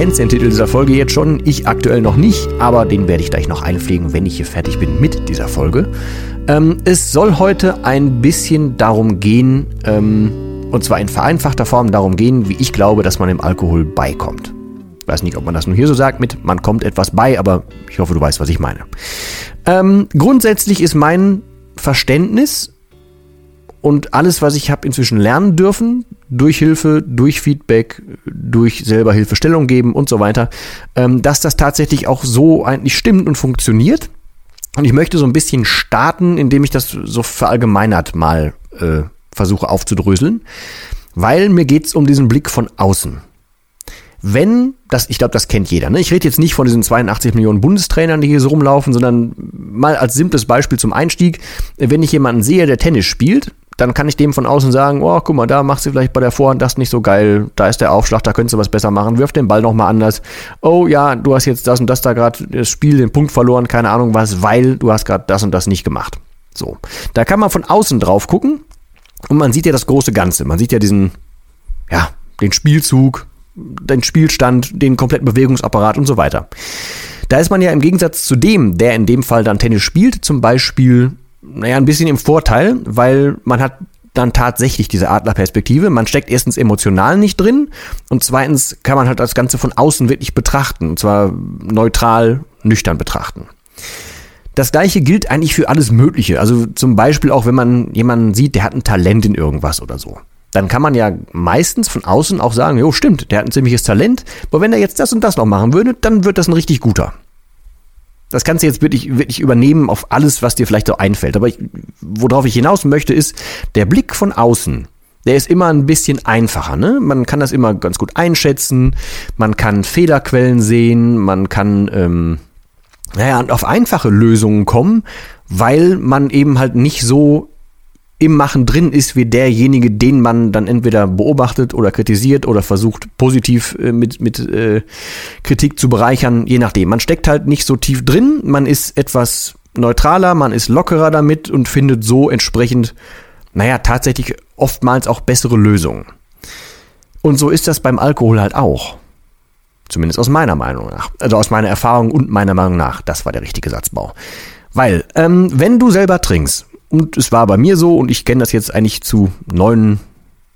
Kennst den Titel dieser Folge jetzt schon, ich aktuell noch nicht, aber den werde ich gleich noch einpflegen, wenn ich hier fertig bin mit dieser Folge. Ähm, es soll heute ein bisschen darum gehen, ähm, und zwar in vereinfachter Form darum gehen, wie ich glaube, dass man dem Alkohol beikommt. Ich weiß nicht, ob man das nur hier so sagt mit, man kommt etwas bei, aber ich hoffe, du weißt, was ich meine. Ähm, grundsätzlich ist mein Verständnis und alles, was ich habe inzwischen lernen dürfen, durch Hilfe, durch Feedback, durch selber Hilfestellung geben und so weiter, ähm, dass das tatsächlich auch so eigentlich stimmt und funktioniert. Und ich möchte so ein bisschen starten, indem ich das so verallgemeinert mal äh, versuche aufzudröseln, weil mir geht's um diesen Blick von außen. Wenn, das, ich glaube, das kennt jeder. Ne? Ich rede jetzt nicht von diesen 82 Millionen Bundestrainern, die hier so rumlaufen, sondern mal als simples Beispiel zum Einstieg. Wenn ich jemanden sehe, der Tennis spielt, dann kann ich dem von außen sagen, oh, guck mal, da machst du vielleicht bei der Vorhand das nicht so geil, da ist der Aufschlag, da könntest du was besser machen, wirf den Ball nochmal anders. Oh ja, du hast jetzt das und das da gerade das Spiel, den Punkt verloren, keine Ahnung was, weil du hast gerade das und das nicht gemacht. So, da kann man von außen drauf gucken und man sieht ja das große Ganze. Man sieht ja diesen, ja, den Spielzug, den Spielstand, den kompletten Bewegungsapparat und so weiter. Da ist man ja im Gegensatz zu dem, der in dem Fall dann Tennis spielt, zum Beispiel naja, ein bisschen im Vorteil, weil man hat dann tatsächlich diese Adlerperspektive. Man steckt erstens emotional nicht drin und zweitens kann man halt das Ganze von außen wirklich betrachten, und zwar neutral, nüchtern betrachten. Das gleiche gilt eigentlich für alles Mögliche. Also zum Beispiel auch, wenn man jemanden sieht, der hat ein Talent in irgendwas oder so. Dann kann man ja meistens von außen auch sagen, jo, stimmt, der hat ein ziemliches Talent, aber wenn er jetzt das und das noch machen würde, dann wird das ein richtig guter. Das kannst du jetzt wirklich, wirklich übernehmen auf alles, was dir vielleicht so einfällt. Aber ich, worauf ich hinaus möchte, ist, der Blick von außen, der ist immer ein bisschen einfacher. Ne? Man kann das immer ganz gut einschätzen, man kann Fehlerquellen sehen, man kann ähm, naja, auf einfache Lösungen kommen, weil man eben halt nicht so im Machen drin ist wie derjenige, den man dann entweder beobachtet oder kritisiert oder versucht positiv äh, mit, mit äh, Kritik zu bereichern, je nachdem. Man steckt halt nicht so tief drin, man ist etwas neutraler, man ist lockerer damit und findet so entsprechend, naja, tatsächlich oftmals auch bessere Lösungen. Und so ist das beim Alkohol halt auch. Zumindest aus meiner Meinung nach. Also aus meiner Erfahrung und meiner Meinung nach. Das war der richtige Satzbau. Weil, ähm, wenn du selber trinkst, und es war bei mir so, und ich kenne das jetzt eigentlich zu neun,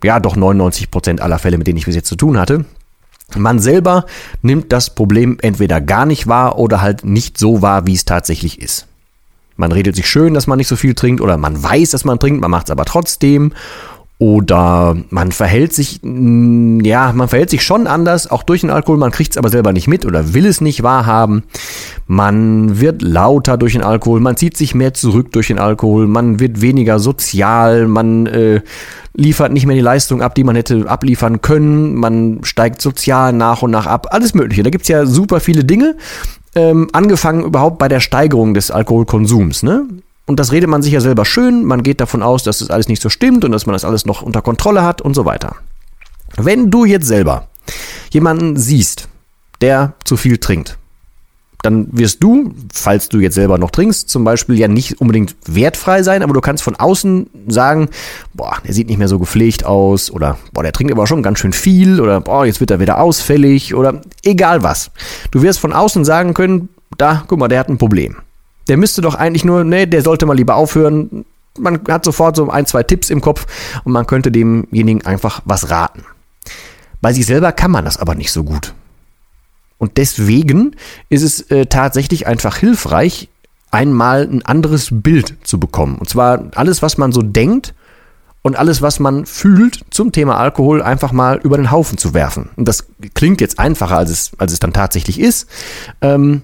ja doch 99 Prozent aller Fälle, mit denen ich bis jetzt zu tun hatte. Man selber nimmt das Problem entweder gar nicht wahr oder halt nicht so wahr, wie es tatsächlich ist. Man redet sich schön, dass man nicht so viel trinkt oder man weiß, dass man trinkt, man macht es aber trotzdem oder man verhält sich, mm, ja, man verhält sich schon anders, auch durch den Alkohol, man kriegt es aber selber nicht mit oder will es nicht wahrhaben. Man wird lauter durch den Alkohol, man zieht sich mehr zurück durch den Alkohol, man wird weniger sozial, man äh, liefert nicht mehr die Leistung ab, die man hätte abliefern können, man steigt sozial nach und nach ab, alles Mögliche. Da gibt's ja super viele Dinge, ähm, angefangen überhaupt bei der Steigerung des Alkoholkonsums. Ne? Und das redet man sich ja selber schön, man geht davon aus, dass das alles nicht so stimmt und dass man das alles noch unter Kontrolle hat und so weiter. Wenn du jetzt selber jemanden siehst, der zu viel trinkt, dann wirst du, falls du jetzt selber noch trinkst, zum Beispiel ja nicht unbedingt wertfrei sein, aber du kannst von außen sagen, boah, der sieht nicht mehr so gepflegt aus oder boah, der trinkt aber schon ganz schön viel oder boah, jetzt wird er wieder ausfällig oder egal was. Du wirst von außen sagen können, da, guck mal, der hat ein Problem. Der müsste doch eigentlich nur, nee, der sollte mal lieber aufhören. Man hat sofort so ein, zwei Tipps im Kopf und man könnte demjenigen einfach was raten. Bei sich selber kann man das aber nicht so gut. Und deswegen ist es äh, tatsächlich einfach hilfreich, einmal ein anderes Bild zu bekommen. Und zwar alles, was man so denkt und alles, was man fühlt zum Thema Alkohol, einfach mal über den Haufen zu werfen. Und das klingt jetzt einfacher, als es, als es dann tatsächlich ist. Ähm,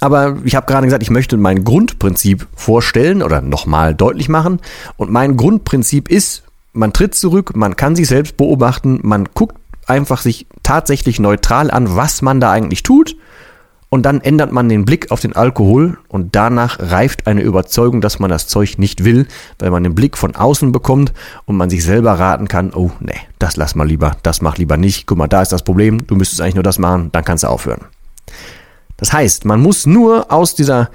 aber ich habe gerade gesagt, ich möchte mein Grundprinzip vorstellen oder nochmal deutlich machen. Und mein Grundprinzip ist, man tritt zurück, man kann sich selbst beobachten, man guckt einfach sich tatsächlich neutral an, was man da eigentlich tut. Und dann ändert man den Blick auf den Alkohol und danach reift eine Überzeugung, dass man das Zeug nicht will, weil man den Blick von außen bekommt und man sich selber raten kann, oh nee, das lass mal lieber, das mach lieber nicht. Guck mal, da ist das Problem, du müsstest eigentlich nur das machen, dann kannst du aufhören. Das heißt, man muss nur aus dieser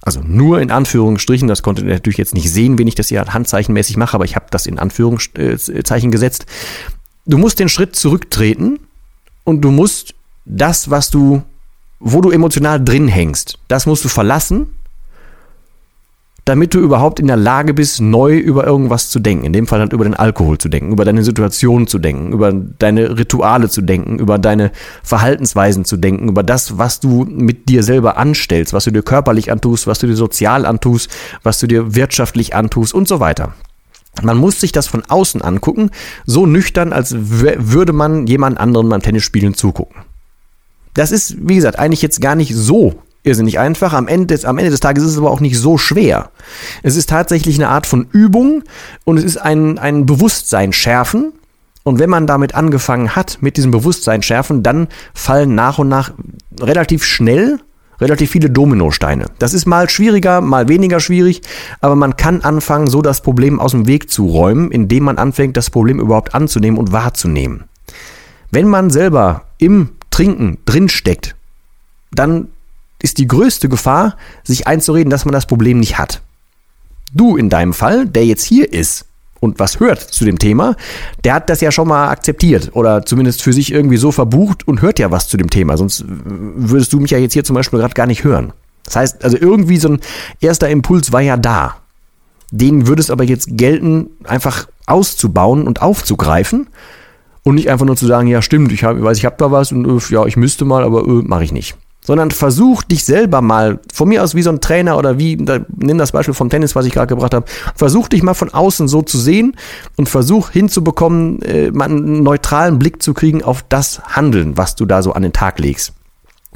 also nur in Anführungsstrichen, das konnte ihr natürlich jetzt nicht sehen, wenn ich das hier handzeichenmäßig mache, aber ich habe das in Anführungszeichen gesetzt. Du musst den Schritt zurücktreten und du musst das, was du, wo du emotional drin hängst, das musst du verlassen damit du überhaupt in der Lage bist, neu über irgendwas zu denken. In dem Fall halt über den Alkohol zu denken, über deine Situation zu denken, über deine Rituale zu denken, über deine Verhaltensweisen zu denken, über das, was du mit dir selber anstellst, was du dir körperlich antust, was du dir sozial antust, was du dir wirtschaftlich antust und so weiter. Man muss sich das von außen angucken, so nüchtern, als würde man jemand anderen beim Tennisspielen zugucken. Das ist, wie gesagt, eigentlich jetzt gar nicht so irrsinnig einfach. Am Ende, des, am Ende des Tages ist es aber auch nicht so schwer. Es ist tatsächlich eine Art von Übung und es ist ein, ein Bewusstsein schärfen. Und wenn man damit angefangen hat, mit diesem Bewusstsein schärfen, dann fallen nach und nach relativ schnell relativ viele Dominosteine. Das ist mal schwieriger, mal weniger schwierig, aber man kann anfangen, so das Problem aus dem Weg zu räumen, indem man anfängt, das Problem überhaupt anzunehmen und wahrzunehmen. Wenn man selber im Trinken drinsteckt, dann ist die größte Gefahr, sich einzureden, dass man das Problem nicht hat. Du in deinem Fall, der jetzt hier ist und was hört zu dem Thema, der hat das ja schon mal akzeptiert oder zumindest für sich irgendwie so verbucht und hört ja was zu dem Thema. Sonst würdest du mich ja jetzt hier zum Beispiel gerade gar nicht hören. Das heißt, also irgendwie so ein erster Impuls war ja da. Den würde es aber jetzt gelten, einfach auszubauen und aufzugreifen und nicht einfach nur zu sagen, ja stimmt, ich, hab, ich weiß, ich habe da was und äh, ja, ich müsste mal, aber äh, mache ich nicht sondern versuch dich selber mal, von mir aus wie so ein Trainer oder wie, da, nimm das Beispiel vom Tennis, was ich gerade gebracht habe, versuch dich mal von außen so zu sehen und versuch hinzubekommen, äh, mal einen neutralen Blick zu kriegen auf das Handeln, was du da so an den Tag legst.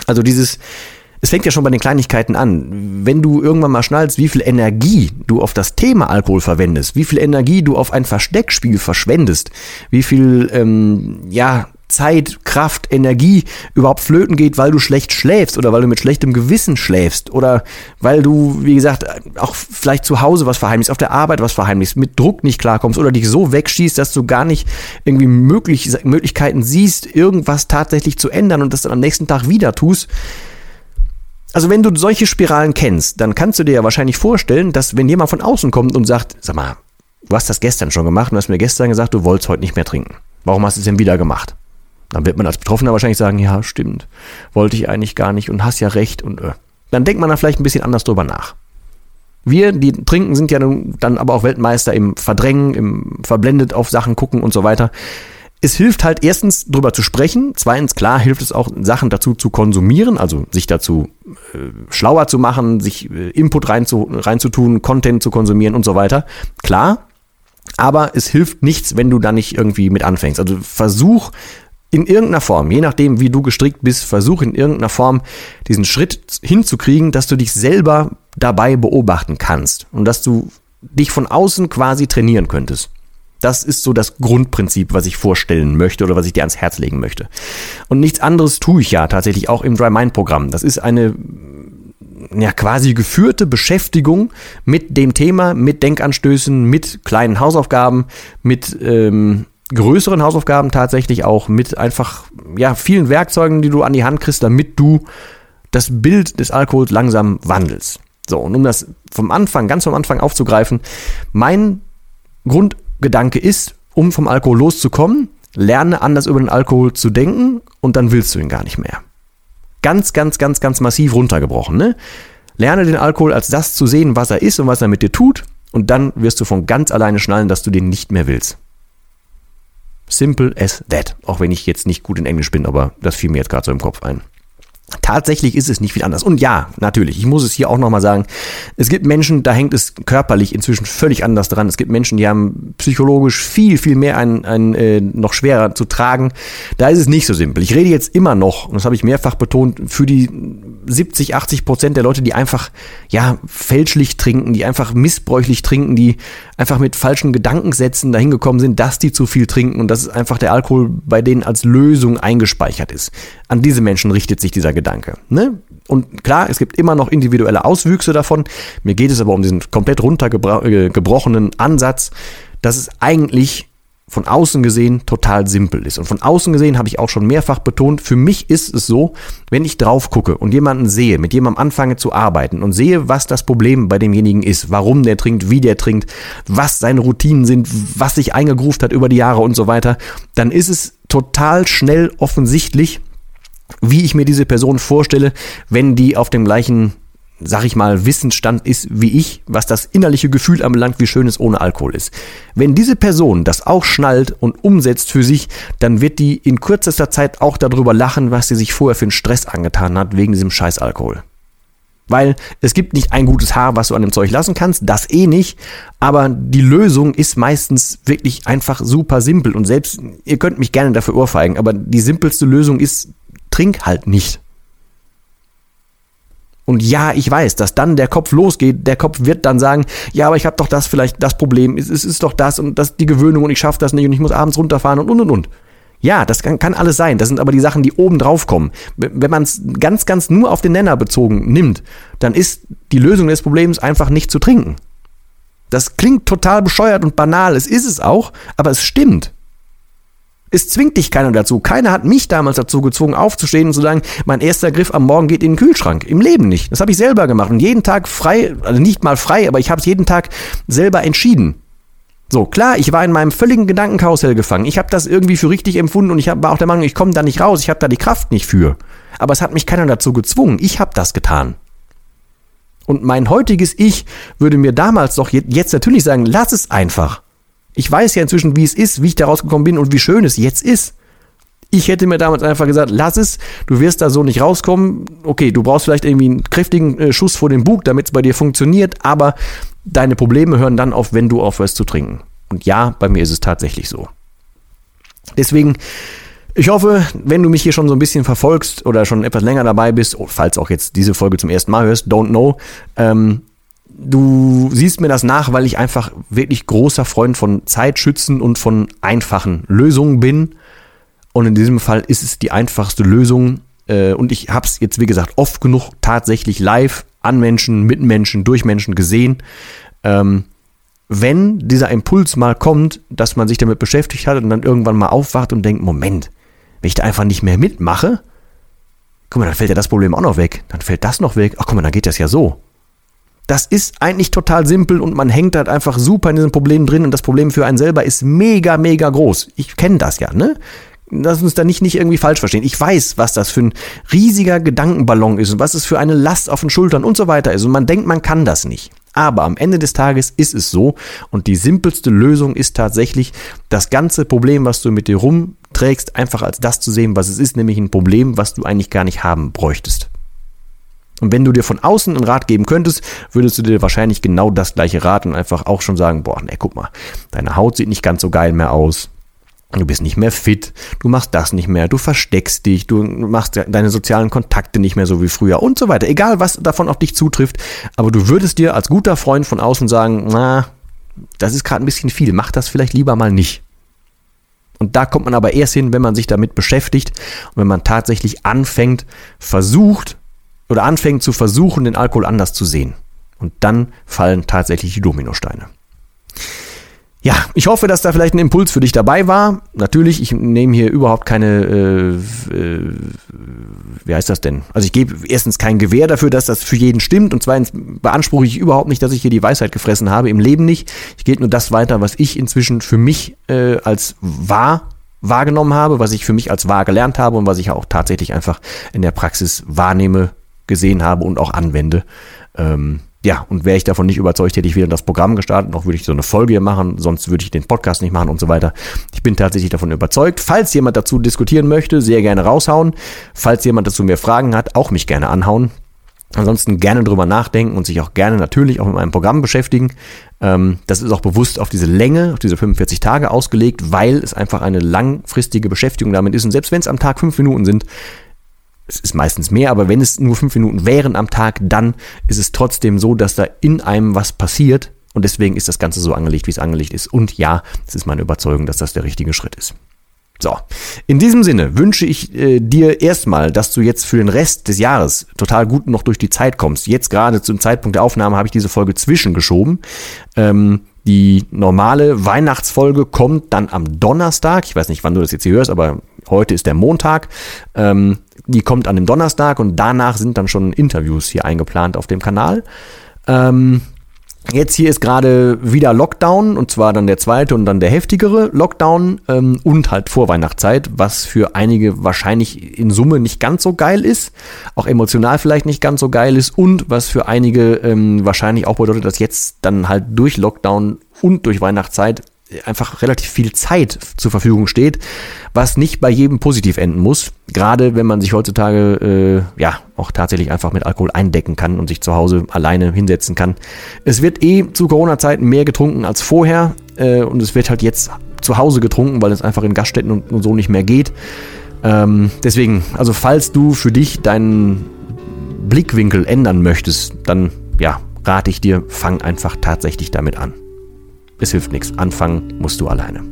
Also dieses, es fängt ja schon bei den Kleinigkeiten an. Wenn du irgendwann mal schnallst, wie viel Energie du auf das Thema Alkohol verwendest, wie viel Energie du auf ein Versteckspiel verschwendest, wie viel, ähm, ja, Zeit, Kraft, Energie überhaupt flöten geht, weil du schlecht schläfst oder weil du mit schlechtem Gewissen schläfst oder weil du, wie gesagt, auch vielleicht zu Hause was verheimlichst, auf der Arbeit was verheimlichst, mit Druck nicht klarkommst oder dich so wegschießt, dass du gar nicht irgendwie möglich, Möglichkeiten siehst, irgendwas tatsächlich zu ändern und das dann am nächsten Tag wieder tust. Also wenn du solche Spiralen kennst, dann kannst du dir ja wahrscheinlich vorstellen, dass wenn jemand von außen kommt und sagt, sag mal, du hast das gestern schon gemacht und hast mir gestern gesagt, du wolltest heute nicht mehr trinken. Warum hast du es denn wieder gemacht? Dann wird man als Betroffener wahrscheinlich sagen, ja, stimmt, wollte ich eigentlich gar nicht und hast ja recht und äh. dann denkt man da vielleicht ein bisschen anders drüber nach. Wir, die trinken, sind ja dann aber auch Weltmeister im Verdrängen, im verblendet auf Sachen gucken und so weiter. Es hilft halt erstens drüber zu sprechen, zweitens klar hilft es auch Sachen dazu zu konsumieren, also sich dazu äh, schlauer zu machen, sich äh, Input rein zu, reinzutun, Content zu konsumieren und so weiter. Klar, aber es hilft nichts, wenn du da nicht irgendwie mit anfängst. Also versuch in irgendeiner Form, je nachdem, wie du gestrickt bist, versuch in irgendeiner Form diesen Schritt hinzukriegen, dass du dich selber dabei beobachten kannst und dass du dich von außen quasi trainieren könntest. Das ist so das Grundprinzip, was ich vorstellen möchte oder was ich dir ans Herz legen möchte. Und nichts anderes tue ich ja tatsächlich auch im Dry Mind Programm. Das ist eine ja quasi geführte Beschäftigung mit dem Thema, mit Denkanstößen, mit kleinen Hausaufgaben, mit ähm, größeren Hausaufgaben tatsächlich auch mit einfach ja vielen Werkzeugen, die du an die Hand kriegst, damit du das Bild des Alkohols langsam wandelst. So, und um das vom Anfang, ganz vom Anfang aufzugreifen, mein Grundgedanke ist, um vom Alkohol loszukommen, lerne anders über den Alkohol zu denken und dann willst du ihn gar nicht mehr. Ganz, ganz, ganz, ganz massiv runtergebrochen. Ne? Lerne den Alkohol als das zu sehen, was er ist und was er mit dir tut und dann wirst du von ganz alleine schnallen, dass du den nicht mehr willst. Simple as that. Auch wenn ich jetzt nicht gut in Englisch bin, aber das fiel mir jetzt gerade so im Kopf ein. Tatsächlich ist es nicht viel anders. Und ja, natürlich, ich muss es hier auch nochmal sagen, es gibt Menschen, da hängt es körperlich inzwischen völlig anders dran. Es gibt Menschen, die haben psychologisch viel, viel mehr ein, ein äh, noch schwerer zu tragen. Da ist es nicht so simpel. Ich rede jetzt immer noch, und das habe ich mehrfach betont, für die 70, 80 Prozent der Leute, die einfach, ja, fälschlich trinken, die einfach missbräuchlich trinken, die einfach mit falschen Gedankensätzen dahin gekommen sind, dass die zu viel trinken und dass einfach der Alkohol bei denen als Lösung eingespeichert ist. An diese Menschen richtet sich dieser Gedanke. Ne? Und klar, es gibt immer noch individuelle Auswüchse davon. Mir geht es aber um diesen komplett runtergebrochenen Ansatz, dass es eigentlich von außen gesehen total simpel ist. Und von außen gesehen habe ich auch schon mehrfach betont, für mich ist es so, wenn ich drauf gucke und jemanden sehe, mit jemandem anfange zu arbeiten und sehe, was das Problem bei demjenigen ist, warum der trinkt, wie der trinkt, was seine Routinen sind, was sich eingegruft hat über die Jahre und so weiter, dann ist es total schnell offensichtlich, wie ich mir diese Person vorstelle, wenn die auf dem gleichen sag ich mal, Wissensstand ist wie ich, was das innerliche Gefühl anbelangt, wie schön es ohne Alkohol ist. Wenn diese Person das auch schnallt und umsetzt für sich, dann wird die in kürzester Zeit auch darüber lachen, was sie sich vorher für einen Stress angetan hat, wegen diesem scheiß Alkohol. Weil es gibt nicht ein gutes Haar, was du an dem Zeug lassen kannst, das eh nicht, aber die Lösung ist meistens wirklich einfach super simpel und selbst, ihr könnt mich gerne dafür ohrfeigen, aber die simpelste Lösung ist, trink halt nicht. Und ja, ich weiß, dass dann der Kopf losgeht. Der Kopf wird dann sagen, ja, aber ich habe doch das vielleicht das Problem. Es, es ist doch das und das die Gewöhnung und ich schaffe das nicht und ich muss abends runterfahren und und und und. Ja, das kann, kann alles sein. Das sind aber die Sachen, die oben drauf kommen. Wenn man es ganz, ganz nur auf den Nenner bezogen nimmt, dann ist die Lösung des Problems einfach nicht zu trinken. Das klingt total bescheuert und banal. Es ist es auch, aber es stimmt. Es zwingt dich keiner dazu. Keiner hat mich damals dazu gezwungen, aufzustehen und zu sagen, mein erster Griff am Morgen geht in den Kühlschrank. Im Leben nicht. Das habe ich selber gemacht. Und jeden Tag frei, also nicht mal frei, aber ich habe es jeden Tag selber entschieden. So, klar, ich war in meinem völligen Gedankenkarussell gefangen. Ich habe das irgendwie für richtig empfunden und ich war auch der Meinung, ich komme da nicht raus, ich habe da die Kraft nicht für. Aber es hat mich keiner dazu gezwungen. Ich habe das getan. Und mein heutiges Ich würde mir damals doch jetzt natürlich sagen, lass es einfach. Ich weiß ja inzwischen, wie es ist, wie ich da rausgekommen bin und wie schön es jetzt ist. Ich hätte mir damals einfach gesagt, lass es, du wirst da so nicht rauskommen. Okay, du brauchst vielleicht irgendwie einen kräftigen äh, Schuss vor den Bug, damit es bei dir funktioniert, aber deine Probleme hören dann auf, wenn du aufhörst zu trinken. Und ja, bei mir ist es tatsächlich so. Deswegen, ich hoffe, wenn du mich hier schon so ein bisschen verfolgst oder schon etwas länger dabei bist, oh, falls auch jetzt diese Folge zum ersten Mal hörst, don't know, ähm, du siehst mir das nach, weil ich einfach wirklich großer Freund von Zeitschützen und von einfachen Lösungen bin. Und in diesem Fall ist es die einfachste Lösung. Äh, und ich habe es jetzt, wie gesagt, oft genug tatsächlich live an Menschen, mit Menschen, durch Menschen gesehen. Ähm, wenn dieser Impuls mal kommt, dass man sich damit beschäftigt hat und dann irgendwann mal aufwacht und denkt, Moment, wenn ich da einfach nicht mehr mitmache, guck mal, dann fällt ja das Problem auch noch weg. Dann fällt das noch weg. Ach guck mal, dann geht das ja so. Das ist eigentlich total simpel und man hängt halt einfach super in diesem Problem drin und das Problem für einen selber ist mega, mega groß. Ich kenne das ja, ne? Lass uns da nicht, nicht irgendwie falsch verstehen. Ich weiß, was das für ein riesiger Gedankenballon ist und was es für eine Last auf den Schultern und so weiter ist. Und man denkt, man kann das nicht. Aber am Ende des Tages ist es so und die simpelste Lösung ist tatsächlich, das ganze Problem, was du mit dir rumträgst, einfach als das zu sehen, was es ist, nämlich ein Problem, was du eigentlich gar nicht haben bräuchtest. Und wenn du dir von außen einen Rat geben könntest, würdest du dir wahrscheinlich genau das gleiche raten und einfach auch schon sagen, boah, ne, guck mal, deine Haut sieht nicht ganz so geil mehr aus. Du bist nicht mehr fit, du machst das nicht mehr, du versteckst dich, du machst deine sozialen Kontakte nicht mehr so wie früher und so weiter. Egal, was davon auf dich zutrifft, aber du würdest dir als guter Freund von außen sagen, na, das ist gerade ein bisschen viel, mach das vielleicht lieber mal nicht. Und da kommt man aber erst hin, wenn man sich damit beschäftigt und wenn man tatsächlich anfängt, versucht, oder anfängt zu versuchen, den Alkohol anders zu sehen. Und dann fallen tatsächlich die Dominosteine. Ja, ich hoffe, dass da vielleicht ein Impuls für dich dabei war. Natürlich, ich nehme hier überhaupt keine, äh, äh, wie heißt das denn? Also ich gebe erstens kein Gewähr dafür, dass das für jeden stimmt und zweitens beanspruche ich überhaupt nicht, dass ich hier die Weisheit gefressen habe, im Leben nicht. Ich gebe nur das weiter, was ich inzwischen für mich äh, als wahr wahrgenommen habe, was ich für mich als wahr gelernt habe und was ich auch tatsächlich einfach in der Praxis wahrnehme, gesehen habe und auch anwende. Ähm, ja, und wäre ich davon nicht überzeugt, hätte ich wieder das Programm gestartet, noch würde ich so eine Folge hier machen, sonst würde ich den Podcast nicht machen und so weiter. Ich bin tatsächlich davon überzeugt. Falls jemand dazu diskutieren möchte, sehr gerne raushauen. Falls jemand dazu mehr Fragen hat, auch mich gerne anhauen. Ansonsten gerne drüber nachdenken und sich auch gerne natürlich auch mit meinem Programm beschäftigen. Ähm, das ist auch bewusst auf diese Länge, auf diese 45 Tage ausgelegt, weil es einfach eine langfristige Beschäftigung damit ist. Und selbst wenn es am Tag fünf Minuten sind, es ist meistens mehr, aber wenn es nur fünf Minuten wären am Tag, dann ist es trotzdem so, dass da in einem was passiert. Und deswegen ist das Ganze so angelegt, wie es angelegt ist. Und ja, es ist meine Überzeugung, dass das der richtige Schritt ist. So, in diesem Sinne wünsche ich äh, dir erstmal, dass du jetzt für den Rest des Jahres total gut noch durch die Zeit kommst. Jetzt gerade zum Zeitpunkt der Aufnahme habe ich diese Folge zwischengeschoben. Ähm, die normale Weihnachtsfolge kommt dann am Donnerstag. Ich weiß nicht, wann du das jetzt hier hörst, aber heute ist der Montag. Ähm, die kommt an dem Donnerstag und danach sind dann schon Interviews hier eingeplant auf dem Kanal. Ähm, Jetzt hier ist gerade wieder Lockdown und zwar dann der zweite und dann der heftigere Lockdown ähm, und halt Vorweihnachtszeit, was für einige wahrscheinlich in Summe nicht ganz so geil ist, auch emotional vielleicht nicht ganz so geil ist und was für einige ähm, wahrscheinlich auch bedeutet, dass jetzt dann halt durch Lockdown und durch Weihnachtszeit einfach relativ viel Zeit zur Verfügung steht, was nicht bei jedem positiv enden muss. Gerade wenn man sich heutzutage äh, ja auch tatsächlich einfach mit Alkohol eindecken kann und sich zu Hause alleine hinsetzen kann. Es wird eh zu Corona-Zeiten mehr getrunken als vorher äh, und es wird halt jetzt zu Hause getrunken, weil es einfach in Gaststätten und, und so nicht mehr geht. Ähm, deswegen, also falls du für dich deinen Blickwinkel ändern möchtest, dann ja, rate ich dir, fang einfach tatsächlich damit an es hilft nichts. Anfangen musst du alleine.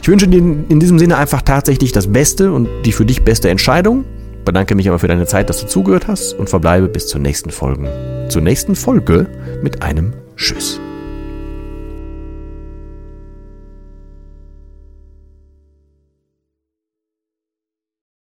Ich wünsche dir in diesem Sinne einfach tatsächlich das Beste und die für dich beste Entscheidung. Bedanke mich aber für deine Zeit, dass du zugehört hast und verbleibe bis zur nächsten Folge. Zur nächsten Folge mit einem Tschüss.